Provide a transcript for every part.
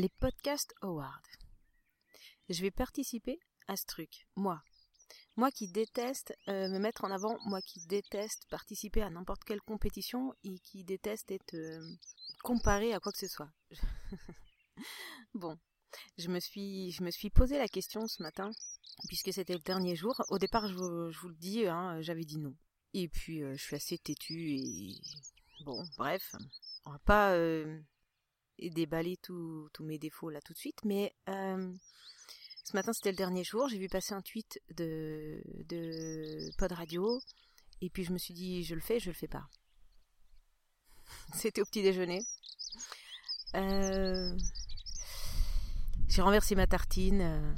les Podcast Awards. Je vais participer à ce truc, moi. Moi qui déteste euh, me mettre en avant, moi qui déteste participer à n'importe quelle compétition et qui déteste être euh, comparé à quoi que ce soit. bon, je me suis, je me suis posé la question ce matin, puisque c'était le dernier jour. Au départ, je vous, je vous le dis, hein, j'avais dit non. Et puis, euh, je suis assez têtue et bon, bref, on va pas déballer tous mes défauts là tout de suite, mais euh, ce matin c'était le dernier jour, j'ai vu passer un tweet de, de Pod Radio, et puis je me suis dit je le fais, je le fais pas. C'était au petit déjeuner. Euh, j'ai renversé ma tartine, euh,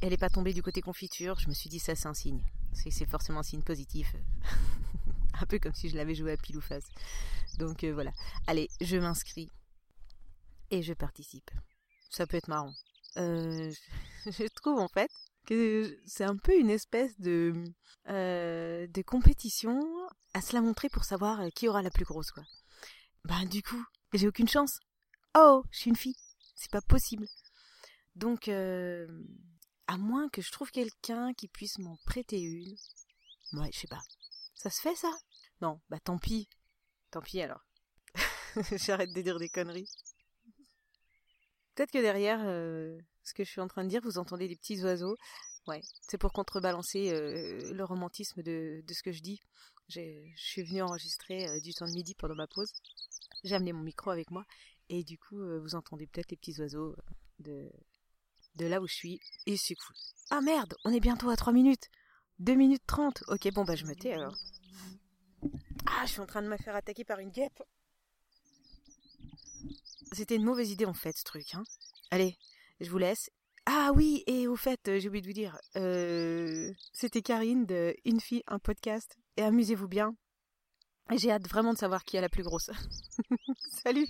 elle n'est pas tombée du côté confiture, je me suis dit ça c'est un signe, c'est forcément un signe positif. un peu comme si je l'avais joué à pile ou face. Donc voilà. Allez, je m'inscris et je participe. Ça peut être marrant. Euh, je trouve en fait que c'est un peu une espèce de, euh, de compétition à se la montrer pour savoir euh, qui aura la plus grosse quoi. Ben du coup, j'ai aucune chance. Oh, je suis une fille. C'est pas possible. Donc, à moins que je trouve quelqu'un qui puisse m'en prêter une. Ouais, je sais pas. Ça se fait ça? Non, bah tant pis. Tant pis alors. J'arrête de dire des conneries. Peut-être que derrière euh, ce que je suis en train de dire, vous entendez des petits oiseaux. Ouais, c'est pour contrebalancer euh, le romantisme de, ce que je dis. Je suis venue enregistrer euh, du temps de midi pendant ma pause. J'ai amené mon micro avec moi et du coup, vous entendez peut-être les petits oiseaux de, de là où je suis et c'est cool. Ah merde, on est bientôt à 3 minutes 2 minutes 30 Ok, bon bah je me tais alors. Ah, je suis en train de me faire attaquer par une guêpe. C'était une mauvaise idée en fait ce truc. Hein. Allez, je vous laisse. Ah oui, et au fait, euh, j'ai oublié de vous dire, euh, c'était Karine de Une fille, un podcast. Et amusez-vous bien. J'ai hâte vraiment de savoir qui est la plus grosse. Salut